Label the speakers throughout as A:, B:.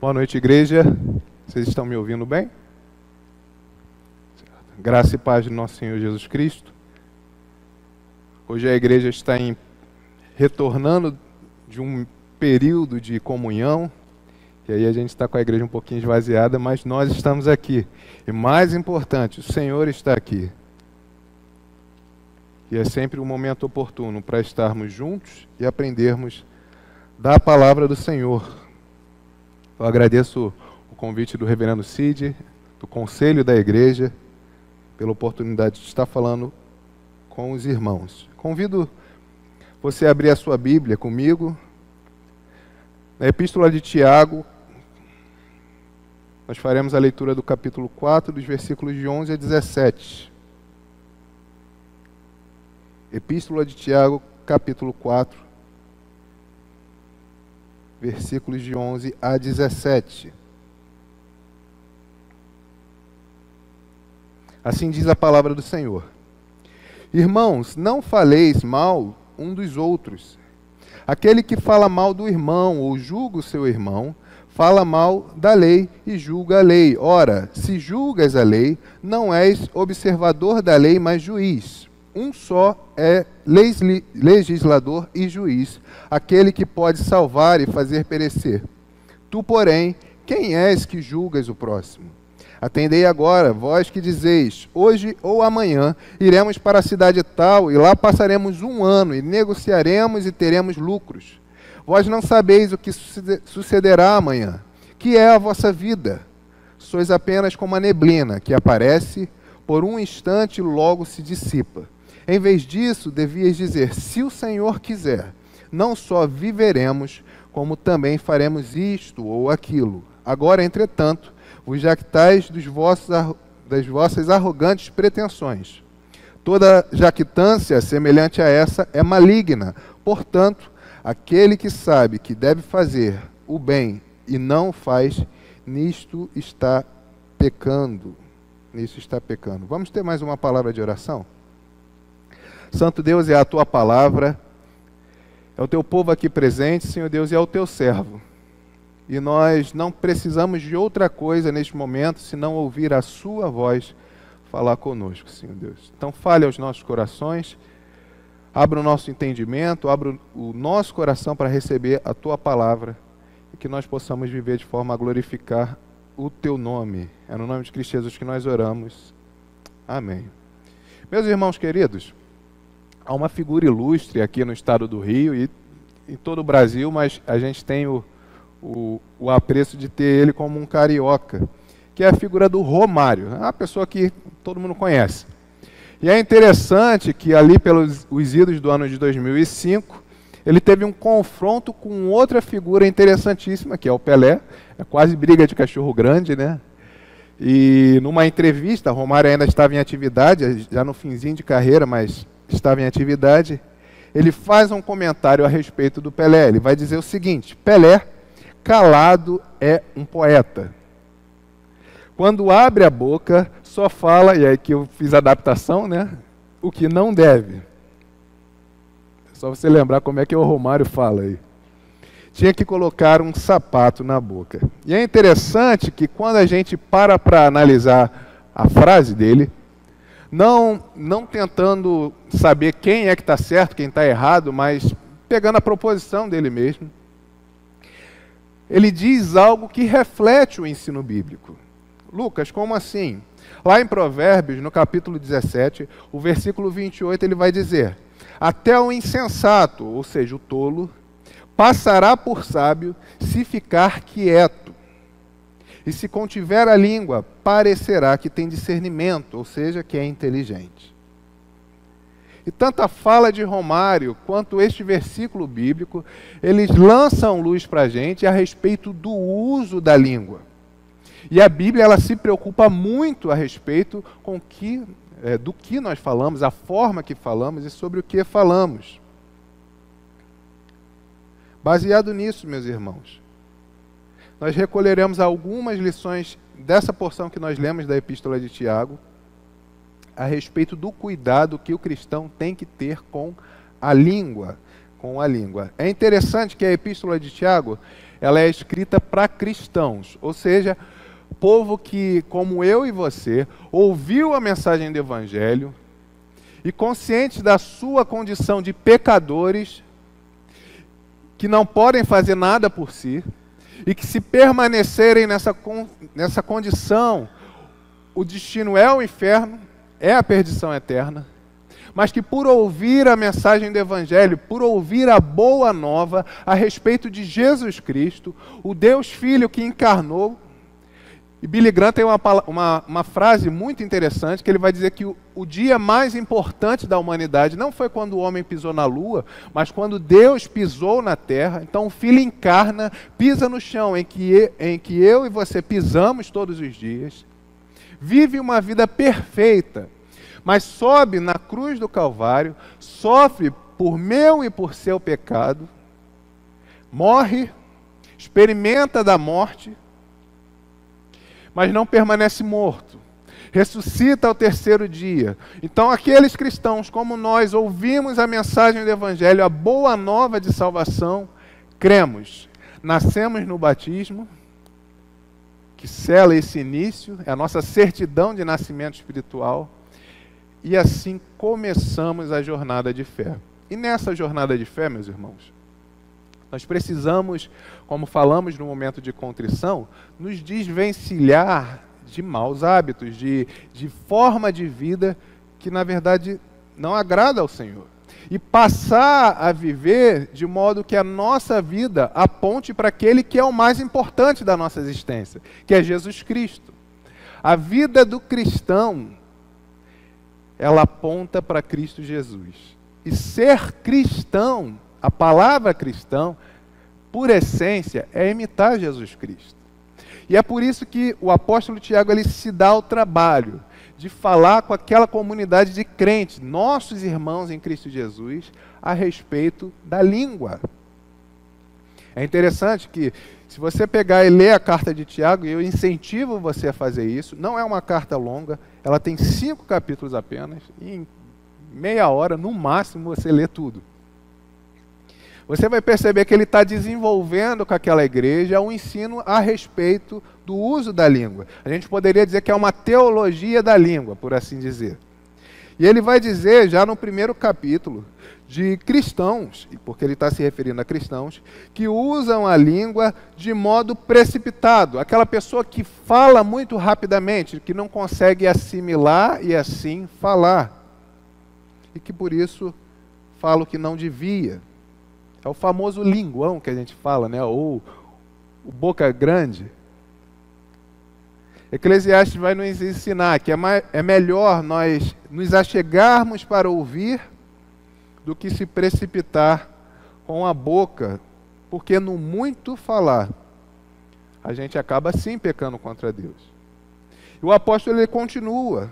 A: Boa noite, igreja. Vocês estão me ouvindo bem? Graça e paz de nosso Senhor Jesus Cristo. Hoje a igreja está em, retornando de um período de comunhão, e aí a gente está com a igreja um pouquinho esvaziada, mas nós estamos aqui. E mais importante, o Senhor está aqui. E é sempre um momento oportuno para estarmos juntos e aprendermos da palavra do Senhor. Eu agradeço o convite do reverendo Cid, do conselho da igreja, pela oportunidade de estar falando com os irmãos. Convido você a abrir a sua Bíblia comigo, na Epístola de Tiago, nós faremos a leitura do capítulo 4, dos versículos de 11 a 17. Epístola de Tiago, capítulo 4, versículos de 11 a 17. Assim diz a palavra do Senhor. Irmãos, não faleis mal um dos outros. Aquele que fala mal do irmão ou julga o seu irmão, fala mal da lei e julga a lei. Ora, se julgas a lei, não és observador da lei, mas juiz um só é legislador e juiz, aquele que pode salvar e fazer perecer. Tu, porém, quem és que julgas o próximo? Atendei agora, vós que dizeis: hoje ou amanhã iremos para a cidade tal, e lá passaremos um ano, e negociaremos e teremos lucros. Vós não sabeis o que sucederá amanhã, que é a vossa vida. Sois apenas como a neblina, que aparece por um instante e logo se dissipa. Em vez disso, devias dizer: se o Senhor quiser, não só viveremos, como também faremos isto ou aquilo. Agora, entretanto, vos jactais dos vossos, das vossas arrogantes pretensões. Toda jactância semelhante a essa é maligna. Portanto, aquele que sabe que deve fazer o bem e não faz, nisto está pecando. Nisso está pecando. Vamos ter mais uma palavra de oração? Santo Deus, é a tua palavra, é o teu povo aqui presente, Senhor Deus, e é o teu servo. E nós não precisamos de outra coisa neste momento senão ouvir a Sua voz falar conosco, Senhor Deus. Então, fale aos nossos corações, abra o nosso entendimento, abra o nosso coração para receber a Tua palavra e que nós possamos viver de forma a glorificar o Teu nome. É no nome de Cristo Jesus que nós oramos. Amém. Meus irmãos queridos, há uma figura ilustre aqui no estado do Rio e em todo o Brasil, mas a gente tem o, o, o apreço de ter ele como um carioca, que é a figura do Romário, é uma pessoa que todo mundo conhece. E é interessante que ali pelos os idos do ano de 2005, ele teve um confronto com outra figura interessantíssima, que é o Pelé, é quase briga de cachorro grande, né? E numa entrevista, Romário ainda estava em atividade, já no finzinho de carreira, mas estava em atividade, ele faz um comentário a respeito do Pelé. Ele vai dizer o seguinte: Pelé, calado, é um poeta. Quando abre a boca, só fala, e aí que eu fiz a adaptação, né? O que não deve. É só você lembrar como é que o Romário fala aí. Tinha que colocar um sapato na boca. E é interessante que quando a gente para para analisar a frase dele, não, não tentando saber quem é que está certo, quem está errado, mas pegando a proposição dele mesmo. Ele diz algo que reflete o ensino bíblico. Lucas, como assim? Lá em Provérbios, no capítulo 17, o versículo 28, ele vai dizer: Até o insensato, ou seja, o tolo, passará por sábio se ficar quieto. E se contiver a língua, parecerá que tem discernimento, ou seja, que é inteligente. E tanto a fala de Romário quanto este versículo bíblico, eles lançam luz para a gente a respeito do uso da língua. E a Bíblia ela se preocupa muito a respeito com que, é, do que nós falamos, a forma que falamos e sobre o que falamos. Baseado nisso, meus irmãos, nós recolheremos algumas lições dessa porção que nós lemos da Epístola de Tiago a respeito do cuidado que o cristão tem que ter com a língua, com a língua. É interessante que a Epístola de Tiago, ela é escrita para cristãos, ou seja, povo que, como eu e você, ouviu a mensagem do Evangelho e, consciente da sua condição de pecadores, que não podem fazer nada por si, e que, se permanecerem nessa, nessa condição, o destino é o inferno, é a perdição eterna, mas que por ouvir a mensagem do Evangelho, por ouvir a boa nova a respeito de Jesus Cristo, o Deus Filho que encarnou, e Billy Graham tem uma, uma, uma, frase muito interessante que ele vai dizer que o, o, dia mais importante da humanidade não foi quando o homem pisou na lua, mas quando Deus pisou na terra. Então o Filho encarna, pisa no chão em que, em que eu e você pisamos todos os dias, vive uma vida perfeita, mas sobe na cruz do Calvário, sofre por meu e por seu pecado, morre, experimenta da morte mas não permanece morto. Ressuscita ao terceiro dia. Então, aqueles cristãos, como nós, ouvimos a mensagem do Evangelho, a boa nova de salvação, cremos, nascemos no batismo, que sela esse início, é a nossa certidão de nascimento espiritual, e assim começamos a jornada de fé. E nessa jornada de fé, meus irmãos, nós precisamos, como falamos no momento de contrição, nos desvencilhar de maus hábitos, de, de forma de vida que, na verdade, não agrada ao Senhor. E passar a viver de modo que a nossa vida aponte para aquele que é o mais importante da nossa existência, que é Jesus Cristo. A vida do cristão, ela aponta para Cristo Jesus. E ser cristão a palavra cristão, por essência, é imitar Jesus Cristo. E é por isso que o apóstolo Tiago ele se dá o trabalho de falar com aquela comunidade de crentes, nossos irmãos em Cristo Jesus, a respeito da língua. É interessante que, se você pegar e ler a carta de Tiago, e eu incentivo você a fazer isso, não é uma carta longa, ela tem cinco capítulos apenas, e em meia hora, no máximo, você lê tudo você vai perceber que ele está desenvolvendo com aquela igreja um ensino a respeito do uso da língua. A gente poderia dizer que é uma teologia da língua, por assim dizer. E ele vai dizer, já no primeiro capítulo, de cristãos, porque ele está se referindo a cristãos, que usam a língua de modo precipitado. Aquela pessoa que fala muito rapidamente, que não consegue assimilar e assim falar. E que por isso fala o que não devia. É o famoso linguão que a gente fala, né? ou o boca grande. Eclesiastes vai nos ensinar que é, mais, é melhor nós nos achegarmos para ouvir do que se precipitar com a boca, porque no muito falar a gente acaba sim pecando contra Deus. E o apóstolo ele continua.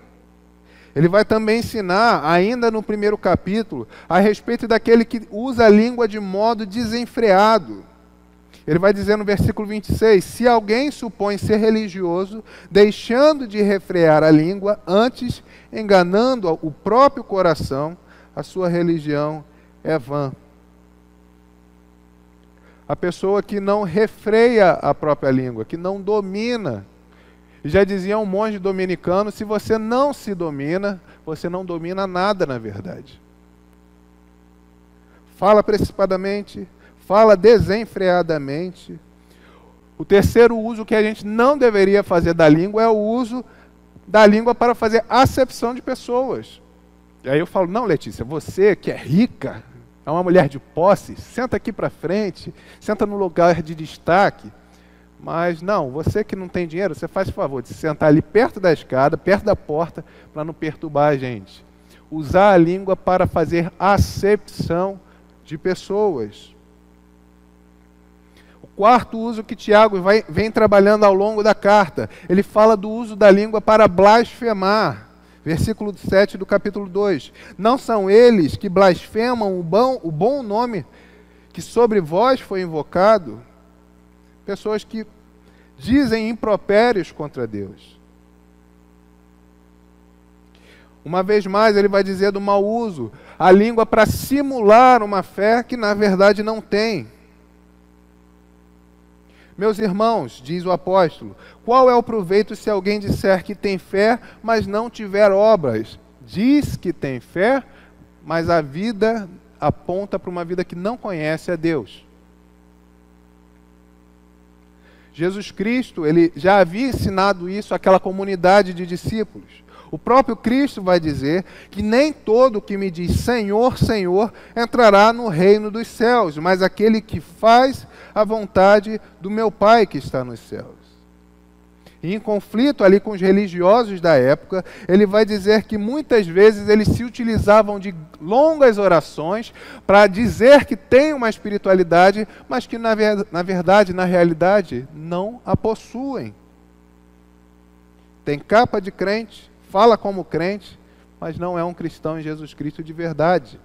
A: Ele vai também ensinar, ainda no primeiro capítulo, a respeito daquele que usa a língua de modo desenfreado. Ele vai dizer no versículo 26: Se alguém supõe ser religioso, deixando de refrear a língua, antes enganando o próprio coração, a sua religião é vã. A pessoa que não refreia a própria língua, que não domina já dizia um monge dominicano: se você não se domina, você não domina nada na verdade. Fala precipisadamente, fala desenfreadamente. O terceiro uso que a gente não deveria fazer da língua é o uso da língua para fazer acepção de pessoas. E aí eu falo: não, Letícia, você que é rica, é uma mulher de posse, senta aqui para frente, senta no lugar de destaque. Mas não, você que não tem dinheiro, você faz o favor de se sentar ali perto da escada, perto da porta, para não perturbar a gente. Usar a língua para fazer acepção de pessoas. O quarto uso que Tiago vai, vem trabalhando ao longo da carta, ele fala do uso da língua para blasfemar. Versículo 7 do capítulo 2. Não são eles que blasfemam o bom, o bom nome que sobre vós foi invocado? Pessoas que dizem impropérios contra Deus. Uma vez mais, ele vai dizer do mau uso, a língua para simular uma fé que na verdade não tem. Meus irmãos, diz o apóstolo, qual é o proveito se alguém disser que tem fé, mas não tiver obras? Diz que tem fé, mas a vida aponta para uma vida que não conhece a Deus. Jesus Cristo, ele já havia ensinado isso àquela comunidade de discípulos. O próprio Cristo vai dizer que nem todo que me diz Senhor, Senhor entrará no reino dos céus, mas aquele que faz a vontade do meu Pai que está nos céus. E em conflito ali com os religiosos da época, ele vai dizer que muitas vezes eles se utilizavam de longas orações para dizer que tem uma espiritualidade, mas que na, ver, na verdade, na realidade, não a possuem. Tem capa de crente, fala como crente, mas não é um cristão em Jesus Cristo de verdade.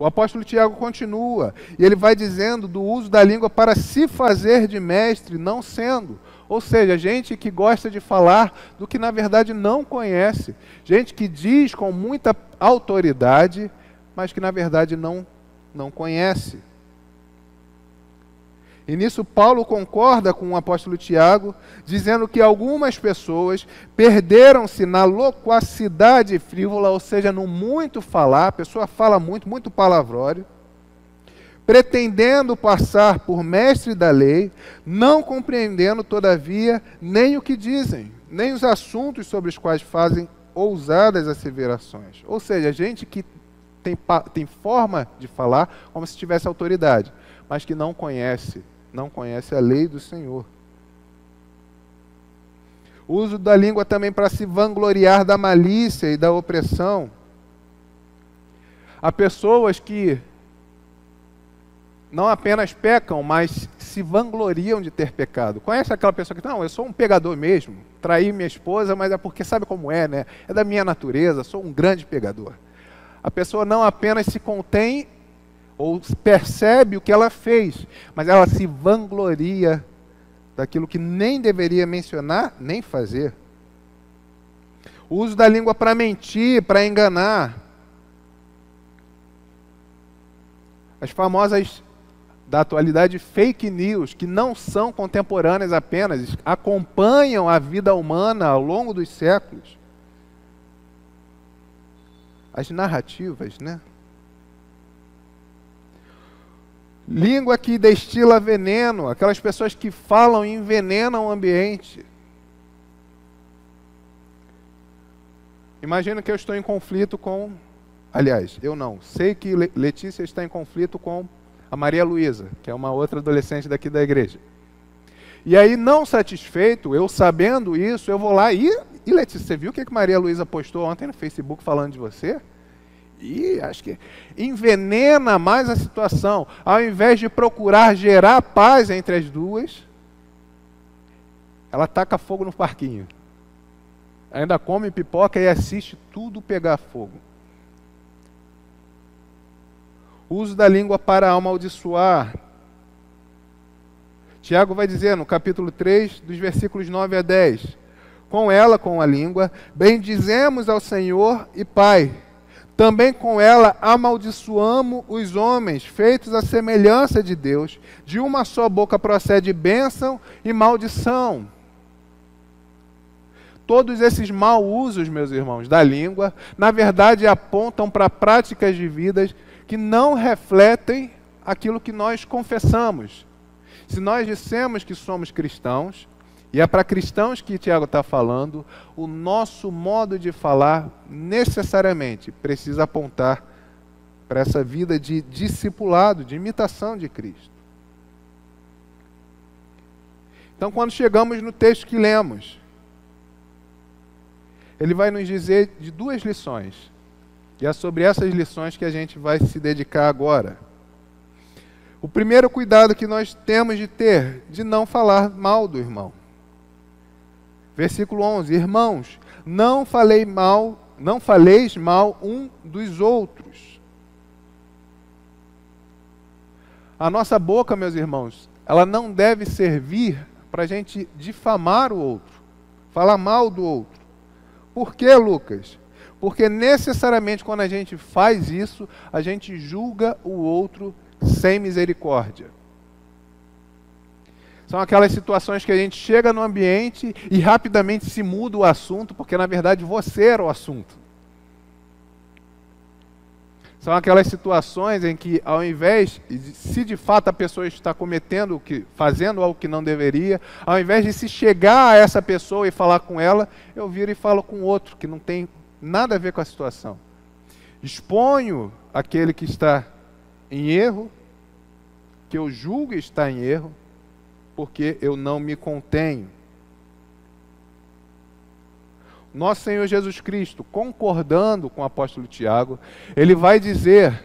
A: O apóstolo Tiago continua, e ele vai dizendo do uso da língua para se fazer de mestre, não sendo. Ou seja, gente que gosta de falar do que na verdade não conhece, gente que diz com muita autoridade, mas que na verdade não, não conhece. E nisso Paulo concorda com o apóstolo Tiago, dizendo que algumas pessoas perderam-se na loquacidade frívola, ou seja, no muito falar, a pessoa fala muito, muito palavrório, pretendendo passar por mestre da lei, não compreendendo, todavia, nem o que dizem, nem os assuntos sobre os quais fazem ousadas asseverações. Ou seja, gente que tem, tem forma de falar como se tivesse autoridade, mas que não conhece não conhece a lei do Senhor. O uso da língua também para se vangloriar da malícia e da opressão. Há pessoas que não apenas pecam, mas se vangloriam de ter pecado. Conhece aquela pessoa que, não, eu sou um pegador mesmo, traí minha esposa, mas é porque sabe como é, né? É da minha natureza, sou um grande pegador. A pessoa não apenas se contém ou percebe o que ela fez, mas ela se vangloria daquilo que nem deveria mencionar nem fazer. O uso da língua para mentir, para enganar. As famosas da atualidade fake news, que não são contemporâneas apenas, acompanham a vida humana ao longo dos séculos. As narrativas, né? Língua que destila veneno, aquelas pessoas que falam e envenenam o ambiente. Imagina que eu estou em conflito com. Aliás, eu não. Sei que Letícia está em conflito com a Maria Luísa, que é uma outra adolescente daqui da igreja. E aí, não satisfeito, eu sabendo isso, eu vou lá e. E Letícia, você viu o que, que Maria Luísa postou ontem no Facebook falando de você? E acho que envenena mais a situação. Ao invés de procurar gerar paz entre as duas, ela taca fogo no parquinho. Ainda come pipoca e assiste tudo pegar fogo. Uso da língua para amaldiçoar. Tiago vai dizer no capítulo 3, dos versículos 9 a 10: Com ela, com a língua, bendizemos ao Senhor e Pai também com ela amaldiçoamos os homens, feitos à semelhança de Deus. De uma só boca procede bênção e maldição. Todos esses mau usos, meus irmãos, da língua, na verdade apontam para práticas de vidas que não refletem aquilo que nós confessamos. Se nós dissemos que somos cristãos, e é para cristãos que Tiago está falando, o nosso modo de falar necessariamente precisa apontar para essa vida de discipulado, de imitação de Cristo. Então, quando chegamos no texto que lemos, ele vai nos dizer de duas lições. E é sobre essas lições que a gente vai se dedicar agora. O primeiro cuidado que nós temos de ter, de não falar mal do irmão. Versículo 11: Irmãos, não falei mal, não faleis mal um dos outros. A nossa boca, meus irmãos, ela não deve servir para a gente difamar o outro, falar mal do outro. Por que, Lucas? Porque necessariamente quando a gente faz isso, a gente julga o outro sem misericórdia. São aquelas situações que a gente chega no ambiente e rapidamente se muda o assunto, porque na verdade você era o assunto. São aquelas situações em que, ao invés, se de fato a pessoa está cometendo o que, fazendo algo que não deveria, ao invés de se chegar a essa pessoa e falar com ela, eu viro e falo com outro que não tem nada a ver com a situação. Exponho aquele que está em erro, que eu julgo estar em erro, porque eu não me contenho. Nosso Senhor Jesus Cristo, concordando com o apóstolo Tiago, ele vai dizer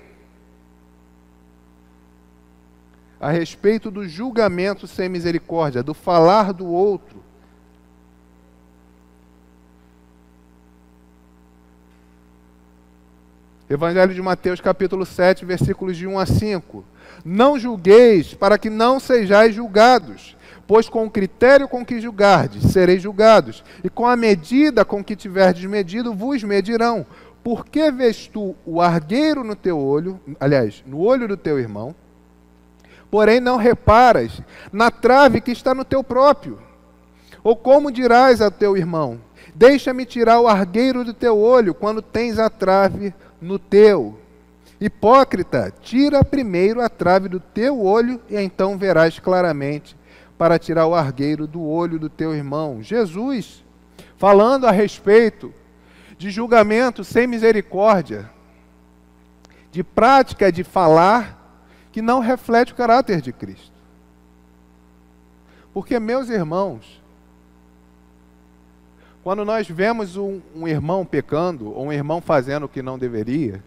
A: a respeito do julgamento sem misericórdia, do falar do outro. Evangelho de Mateus, capítulo 7, versículos de 1 a 5. Não julgueis, para que não sejais julgados. Pois com o critério com que julgardes, sereis julgados, e com a medida com que tiverdes medido, vos medirão. Por que vês tu o argueiro no teu olho, aliás, no olho do teu irmão, porém não reparas na trave que está no teu próprio? Ou como dirás ao teu irmão: Deixa-me tirar o argueiro do teu olho, quando tens a trave no teu? Hipócrita, tira primeiro a trave do teu olho e então verás claramente para tirar o argueiro do olho do teu irmão. Jesus, falando a respeito de julgamento sem misericórdia, de prática de falar que não reflete o caráter de Cristo. Porque, meus irmãos, quando nós vemos um, um irmão pecando, ou um irmão fazendo o que não deveria,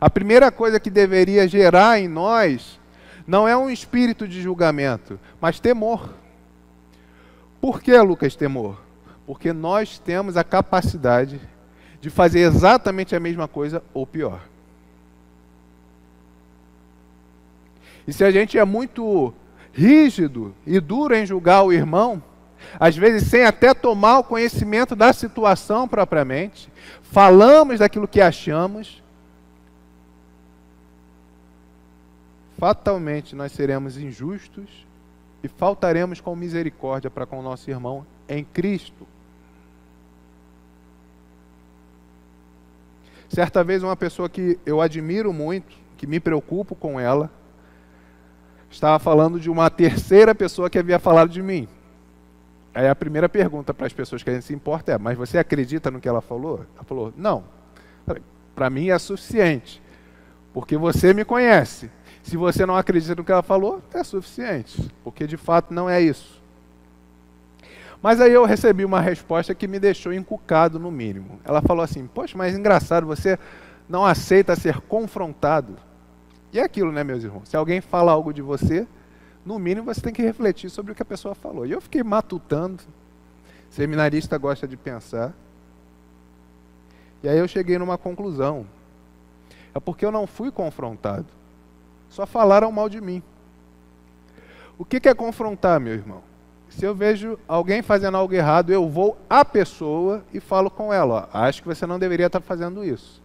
A: a primeira coisa que deveria gerar em nós não é um espírito de julgamento, mas temor. Por que, Lucas, temor? Porque nós temos a capacidade de fazer exatamente a mesma coisa ou pior. E se a gente é muito rígido e duro em julgar o irmão, às vezes sem até tomar o conhecimento da situação propriamente, falamos daquilo que achamos, fatalmente nós seremos injustos e faltaremos com misericórdia para com o nosso irmão em Cristo. Certa vez, uma pessoa que eu admiro muito, que me preocupo com ela, estava falando de uma terceira pessoa que havia falado de mim. Aí a primeira pergunta para as pessoas que a gente se importa é: Mas você acredita no que ela falou? Ela falou: Não. Para mim é suficiente, porque você me conhece. Se você não acredita no que ela falou, é suficiente, porque de fato não é isso. Mas aí eu recebi uma resposta que me deixou encucado no mínimo. Ela falou assim: Poxa, mas engraçado, você não aceita ser confrontado. E é aquilo, né, meus irmãos? Se alguém fala algo de você, no mínimo você tem que refletir sobre o que a pessoa falou. E eu fiquei matutando. Seminarista gosta de pensar. E aí eu cheguei numa conclusão. É porque eu não fui confrontado. Só falaram mal de mim. O que é confrontar, meu irmão? Se eu vejo alguém fazendo algo errado, eu vou à pessoa e falo com ela: ó, acho que você não deveria estar fazendo isso.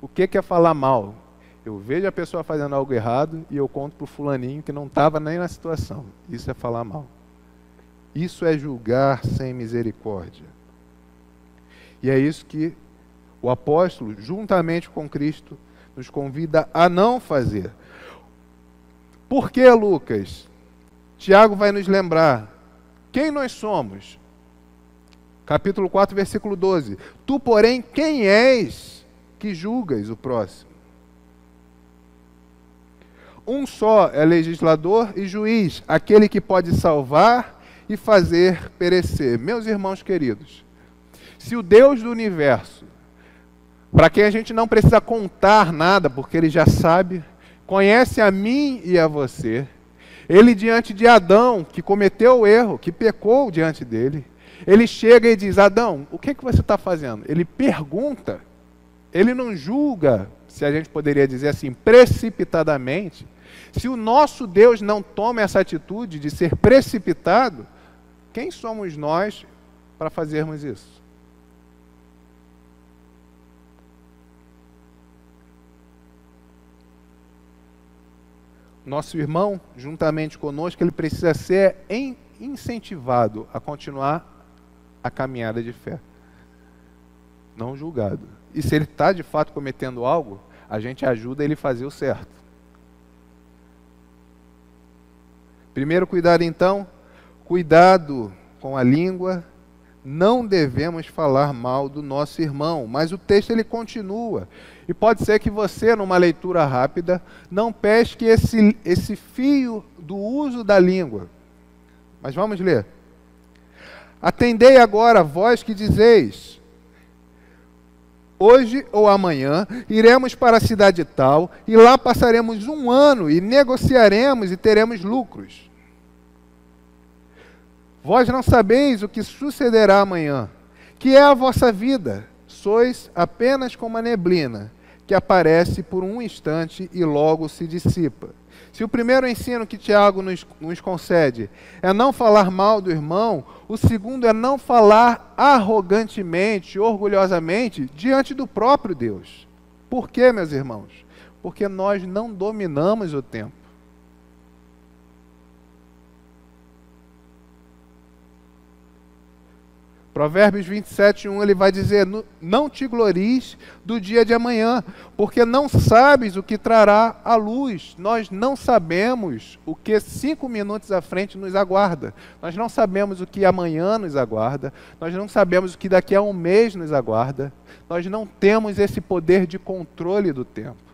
A: O que é falar mal? Eu vejo a pessoa fazendo algo errado e eu conto para o fulaninho que não estava nem na situação. Isso é falar mal. Isso é julgar sem misericórdia. E é isso que o apóstolo, juntamente com Cristo, nos convida a não fazer. Por que, Lucas? Tiago vai nos lembrar quem nós somos. Capítulo 4, versículo 12. Tu, porém, quem és que julgas o próximo? Um só é legislador e juiz, aquele que pode salvar e fazer perecer. Meus irmãos queridos, se o Deus do universo para quem a gente não precisa contar nada, porque ele já sabe, conhece a mim e a você. Ele, diante de Adão, que cometeu o erro, que pecou diante dele, ele chega e diz: Adão, o que, que você está fazendo? Ele pergunta, ele não julga, se a gente poderia dizer assim, precipitadamente. Se o nosso Deus não toma essa atitude de ser precipitado, quem somos nós para fazermos isso? Nosso irmão, juntamente conosco, ele precisa ser incentivado a continuar a caminhada de fé, não julgado. E se ele está de fato cometendo algo, a gente ajuda ele a fazer o certo. Primeiro cuidado, então, cuidado com a língua. Não devemos falar mal do nosso irmão, mas o texto ele continua. E pode ser que você, numa leitura rápida, não pesque esse, esse fio do uso da língua. Mas vamos ler. Atendei agora, vós que dizeis: Hoje ou amanhã iremos para a cidade tal, e lá passaremos um ano, e negociaremos e teremos lucros. Vós não sabeis o que sucederá amanhã, que é a vossa vida. Sois apenas como a neblina, que aparece por um instante e logo se dissipa. Se o primeiro ensino que Tiago nos, nos, concede é não falar mal do irmão, o segundo é não falar arrogantemente, orgulhosamente, diante do próprio Deus. Por quê, meus irmãos? Porque nós não dominamos o tempo. Provérbios 27, 1, ele vai dizer: Não te glories do dia de amanhã, porque não sabes o que trará a luz. Nós não sabemos o que cinco minutos à frente nos aguarda. Nós não sabemos o que amanhã nos aguarda. Nós não sabemos o que daqui a um mês nos aguarda. Nós não temos esse poder de controle do tempo.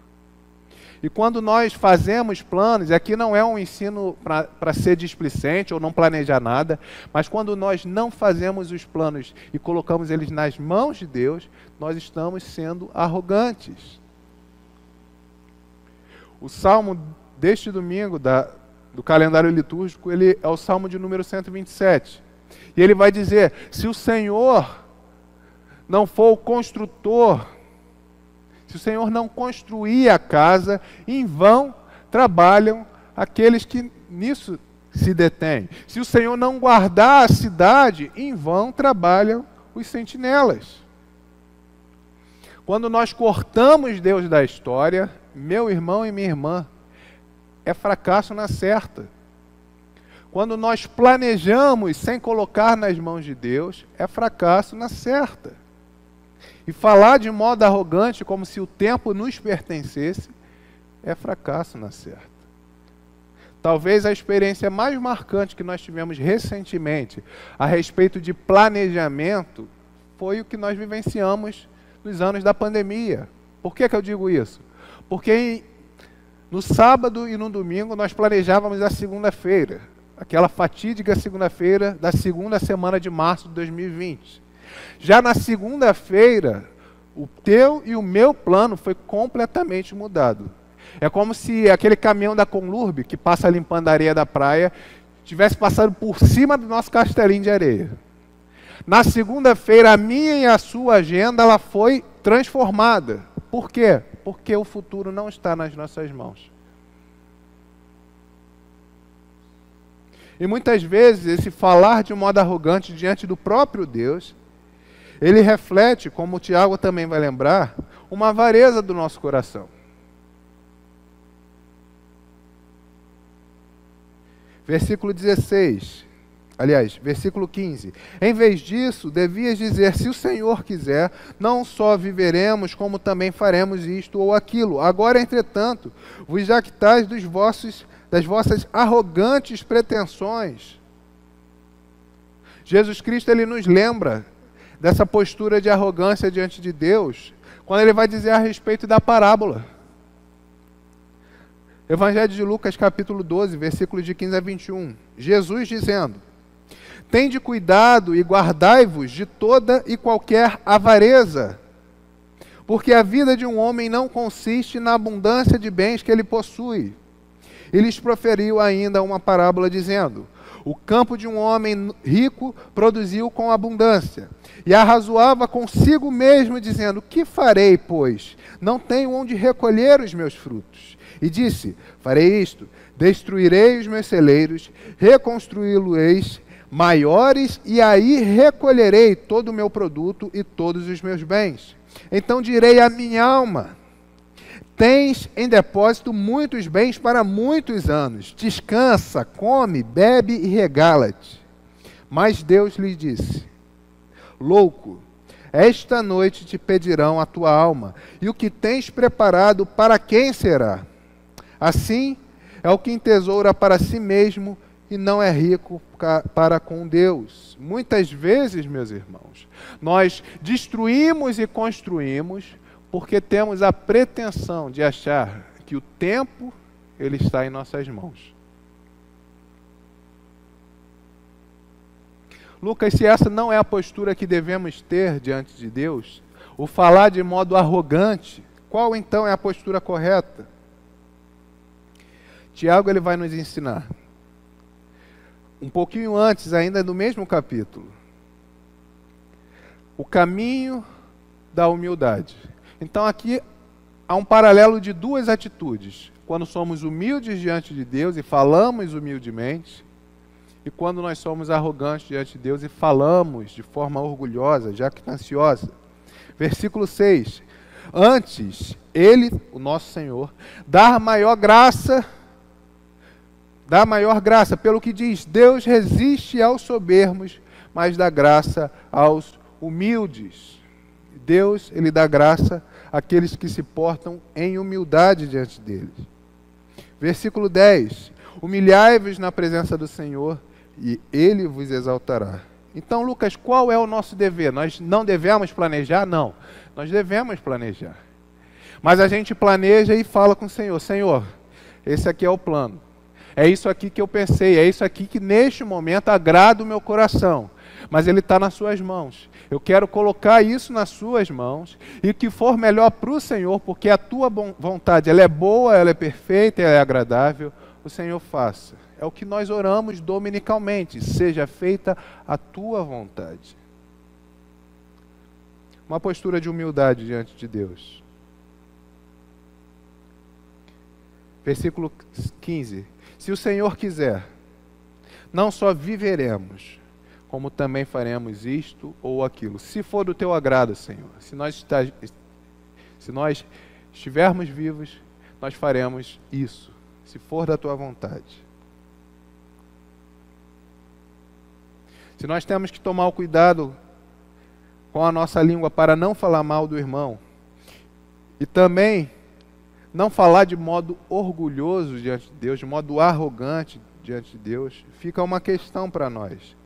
A: E quando nós fazemos planos, aqui não é um ensino para ser displicente ou não planejar nada, mas quando nós não fazemos os planos e colocamos eles nas mãos de Deus, nós estamos sendo arrogantes. O salmo deste domingo da, do calendário litúrgico, ele é o salmo de número 127. E ele vai dizer: se o Senhor não for o construtor se o Senhor não construir a casa, em vão trabalham aqueles que nisso se detêm. Se o Senhor não guardar a cidade, em vão trabalham os sentinelas. Quando nós cortamos Deus da história, meu irmão e minha irmã, é fracasso na certa. Quando nós planejamos sem colocar nas mãos de Deus, é fracasso na certa. E falar de modo arrogante, como se o tempo nos pertencesse, é fracasso na certa. Talvez a experiência mais marcante que nós tivemos recentemente a respeito de planejamento foi o que nós vivenciamos nos anos da pandemia. Por que, que eu digo isso? Porque no sábado e no domingo nós planejávamos a segunda-feira, aquela fatídica segunda-feira da segunda semana de março de 2020. Já na segunda-feira, o teu e o meu plano foi completamente mudado. É como se aquele caminhão da Conlurb, que passa limpando a areia da praia, tivesse passado por cima do nosso castelinho de areia. Na segunda-feira, a minha e a sua agenda ela foi transformada. Por quê? Porque o futuro não está nas nossas mãos. E muitas vezes esse falar de um modo arrogante diante do próprio Deus ele reflete, como o Tiago também vai lembrar, uma avareza do nosso coração. Versículo 16. Aliás, versículo 15. Em vez disso, devias dizer: Se o Senhor quiser, não só viveremos, como também faremos isto ou aquilo. Agora, entretanto, vos jactais dos vossos, das vossas arrogantes pretensões. Jesus Cristo ele nos lembra dessa postura de arrogância diante de Deus, quando ele vai dizer a respeito da parábola. Evangelho de Lucas, capítulo 12, versículos de 15 a 21. Jesus dizendo: Tende cuidado e guardai-vos de toda e qualquer avareza, porque a vida de um homem não consiste na abundância de bens que ele possui. E lhes proferiu ainda uma parábola dizendo: o campo de um homem rico produziu com abundância. E arrazoava consigo mesmo, dizendo: Que farei, pois? Não tenho onde recolher os meus frutos. E disse: Farei isto: destruirei os meus celeiros, reconstruí-los maiores, e aí recolherei todo o meu produto e todos os meus bens. Então direi à minha alma: Tens em depósito muitos bens para muitos anos. Descansa, come, bebe e regala-te. Mas Deus lhe disse: Louco, esta noite te pedirão a tua alma, e o que tens preparado para quem será? Assim é o que entesoura para si mesmo e não é rico para com Deus. Muitas vezes, meus irmãos, nós destruímos e construímos porque temos a pretensão de achar que o tempo ele está em nossas mãos. Lucas, se essa não é a postura que devemos ter diante de Deus, o falar de modo arrogante, qual então é a postura correta? Tiago ele vai nos ensinar. Um pouquinho antes, ainda no mesmo capítulo. O caminho da humildade. Então aqui há um paralelo de duas atitudes. Quando somos humildes diante de Deus e falamos humildemente, e quando nós somos arrogantes diante de Deus e falamos de forma orgulhosa, jactanciosa. Versículo 6. Antes, Ele, o nosso Senhor, dar maior graça, dá maior graça, pelo que diz: Deus resiste aos soberbos, mas dá graça aos humildes. Deus, Ele dá graça aqueles que se portam em humildade diante dele. Versículo 10: Humilhai-vos na presença do Senhor e ele vos exaltará. Então, Lucas, qual é o nosso dever? Nós não devemos planejar? Não. Nós devemos planejar. Mas a gente planeja e fala com o Senhor: Senhor, esse aqui é o plano. É isso aqui que eu pensei, é isso aqui que neste momento agrada o meu coração. Mas ele está nas suas mãos. Eu quero colocar isso nas suas mãos e que for melhor para o Senhor, porque a tua vontade ela é boa, ela é perfeita, ela é agradável. O Senhor faça. É o que nós oramos dominicalmente. Seja feita a tua vontade. Uma postura de humildade diante de Deus. Versículo 15. Se o Senhor quiser, não só viveremos, como também faremos isto ou aquilo. Se for do teu agrado, Senhor, se nós, está, se nós estivermos vivos, nós faremos isso, se for da tua vontade. Se nós temos que tomar o cuidado com a nossa língua para não falar mal do irmão, e também não falar de modo orgulhoso diante de Deus, de modo arrogante diante de Deus, fica uma questão para nós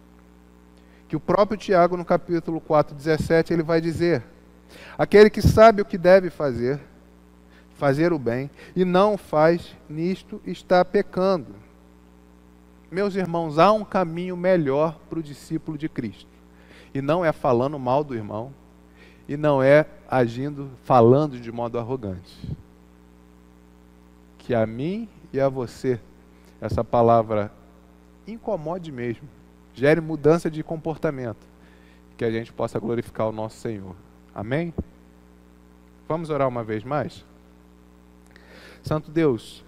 A: que o próprio Tiago, no capítulo 4, 17, ele vai dizer: Aquele que sabe o que deve fazer, fazer o bem, e não faz, nisto está pecando. Meus irmãos, há um caminho melhor para o discípulo de Cristo. E não é falando mal do irmão, e não é agindo, falando de modo arrogante. Que a mim e a você essa palavra incomode mesmo gere mudança de comportamento, que a gente possa glorificar o nosso Senhor. Amém? Vamos orar uma vez mais? Santo Deus,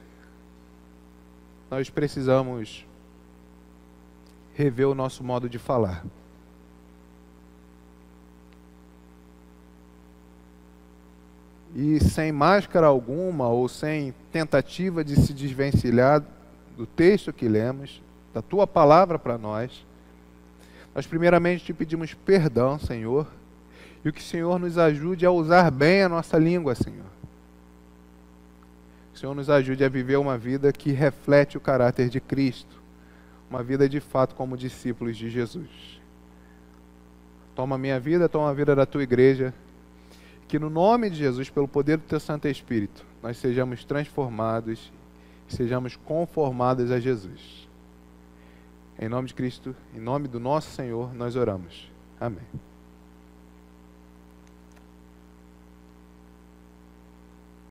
A: nós precisamos rever o nosso modo de falar. E sem máscara alguma ou sem tentativa de se desvencilhar do texto que lemos, da tua palavra para nós, nós, primeiramente, te pedimos perdão, Senhor, e que o Senhor nos ajude a usar bem a nossa língua, Senhor. Que o Senhor nos ajude a viver uma vida que reflete o caráter de Cristo, uma vida de fato como discípulos de Jesus. Toma a minha vida, toma a vida da tua igreja, que no nome de Jesus, pelo poder do teu Santo Espírito, nós sejamos transformados, sejamos conformados a Jesus. Em nome de Cristo, em nome do nosso Senhor, nós oramos. Amém.